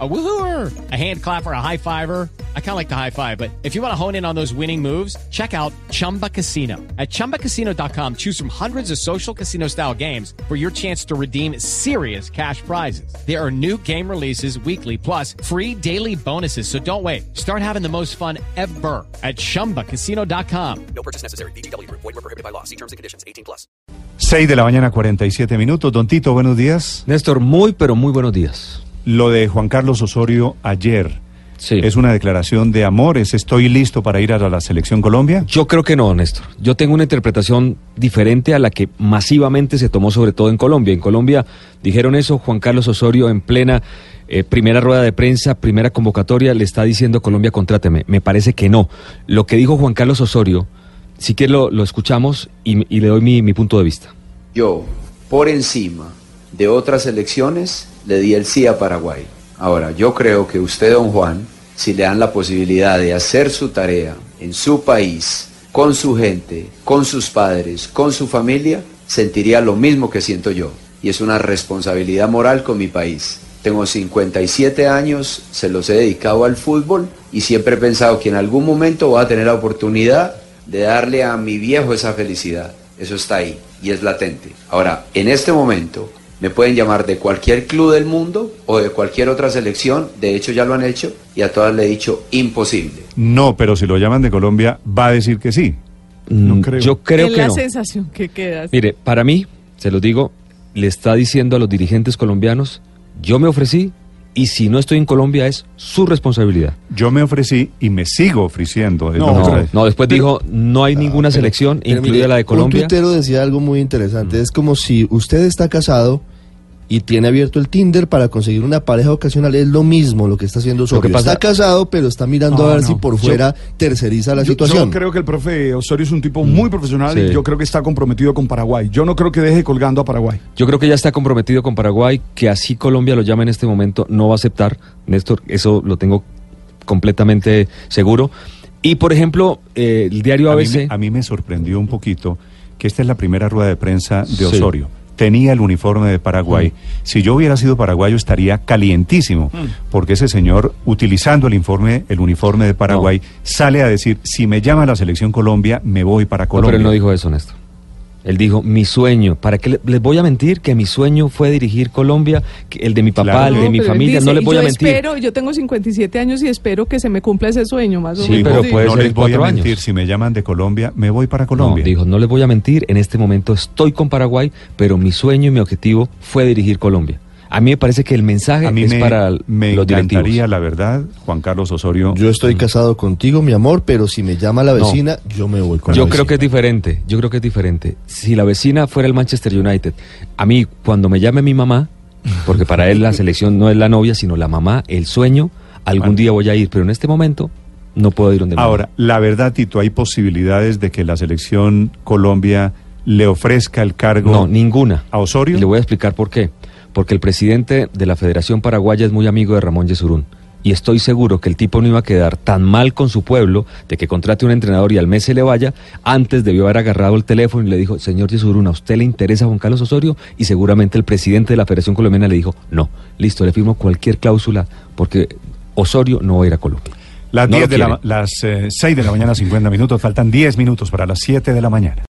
A woohooer, a hand clapper, a high fiver. I kind of like the high five, but if you want to hone in on those winning moves, check out Chumba Casino. At chumbacasino.com, choose from hundreds of social casino style games for your chance to redeem serious cash prizes. There are new game releases weekly, plus free daily bonuses. So don't wait. Start having the most fun ever at chumbacasino.com. No purchase necessary. BGW. Void were prohibited by law. See terms and conditions. 18 plus. 6 de la mañana, 47 minutos. Don Tito, buenos días. Néstor, muy pero muy buenos días. Lo de Juan Carlos Osorio ayer. Sí. ¿Es una declaración de amores? ¿Estoy listo para ir a la selección Colombia? Yo creo que no, Néstor. Yo tengo una interpretación diferente a la que masivamente se tomó sobre todo en Colombia. En Colombia dijeron eso, Juan Carlos Osorio en plena eh, primera rueda de prensa, primera convocatoria, le está diciendo Colombia, contráteme. Me parece que no. Lo que dijo Juan Carlos Osorio, si quiere lo, lo escuchamos y, y le doy mi, mi punto de vista. Yo, por encima de otras elecciones, le di el sí a Paraguay. Ahora, yo creo que usted, don Juan, si le dan la posibilidad de hacer su tarea en su país, con su gente, con sus padres, con su familia, sentiría lo mismo que siento yo. Y es una responsabilidad moral con mi país. Tengo 57 años, se los he dedicado al fútbol y siempre he pensado que en algún momento voy a tener la oportunidad de darle a mi viejo esa felicidad. Eso está ahí y es latente. Ahora, en este momento, me pueden llamar de cualquier club del mundo o de cualquier otra selección, de hecho ya lo han hecho, y a todas le he dicho imposible. No, pero si lo llaman de Colombia, va a decir que sí. No Mm, creo. Yo creo es que la no. sensación que queda. Mire, para mí, se los digo, le está diciendo a los dirigentes colombianos, yo me ofrecí y si no estoy en Colombia es su responsabilidad. Yo me ofrecí y me sigo ofreciendo. No, lo No, no, después dijo, no hay ninguna pero- selección, Pero incluida mire, la de Colombia. Un tuitero decía algo muy interesante. Es como si usted está casado y tiene abierto el Tinder para conseguir una pareja ocasional. Es lo mismo lo que está haciendo Osorio. pasa- Está casado, pero está mirando No, a ver no. si por Yo- fuera terceriza la Yo- situación. Yo creo que el profe Osorio es un tipo muy profesional Sí. y yo creo que está comprometido con Paraguay. Yo no creo que deje colgando a Paraguay. Yo creo que ya está comprometido con Paraguay, que así Colombia lo llama en este momento, no va a aceptar, Néstor, eso lo tengo completamente seguro. Y por ejemplo, eh, el diario A mí, ABC... a mí me sorprendió un poquito que esta es la primera rueda de prensa de Sí. Tenía el uniforme de Paraguay. Si yo hubiera sido paraguayo estaría calientísimo, porque ese señor, utilizando el informe, el uniforme de Paraguay, sale a decir: si me llama la selección Colombia, me voy para No, Colombia. pero él no dijo eso, Néstor. Él dijo, mi sueño, ¿para qué le- les voy a mentir? Que mi sueño fue dirigir Colombia, que el de mi papá, Claro. el de No, mi familia, dice, no les voy yo a mentir. Espero, yo tengo 57 años y espero que se me cumpla ese sueño, más o Sí, menos. pero Dijo, puede no ser les voy a mentir, años. si me llaman de Colombia, me voy para Colombia. No, dijo, no les voy a mentir, en este momento estoy con Paraguay, pero mi sueño y mi objetivo fue dirigir Colombia. A mí me parece que el mensaje a mí es me, para me los directivos. encantaría, la verdad, Juan Carlos Osorio. Yo estoy casado contigo, mi amor, pero si me llama la No. vecina, yo me voy con Yo la creo que es diferente, yo creo que es diferente. Si la vecina fuera el Manchester United, a mí cuando me llame mi mamá, porque para él la selección no es la novia, sino la mamá, el sueño, algún Bueno. día voy a ir, pero en este momento no puedo ir donde Ahora, la verdad, Tito, hay posibilidades de que la selección Colombia le ofrezca el cargo. No, ninguna. a Osorio. Y le voy a explicar por qué. Porque el presidente de la Federación Paraguaya es muy amigo de Ramón Yesurún. Y estoy seguro que el tipo no iba a quedar tan mal con su pueblo de que contrate un entrenador y al mes se le vaya. Antes debió haber agarrado el teléfono y le dijo, señor Yesurún, ¿a usted le interesa Juan Carlos Osorio? Y seguramente el presidente de la Federación Colombiana le dijo, no, listo, le firmo cualquier cláusula porque Osorio no va a ir a Colombia. Las, No 10 lo de la, las eh, 6 de la mañana, 50 minutos. Faltan 10 minutos para las 7 de la mañana.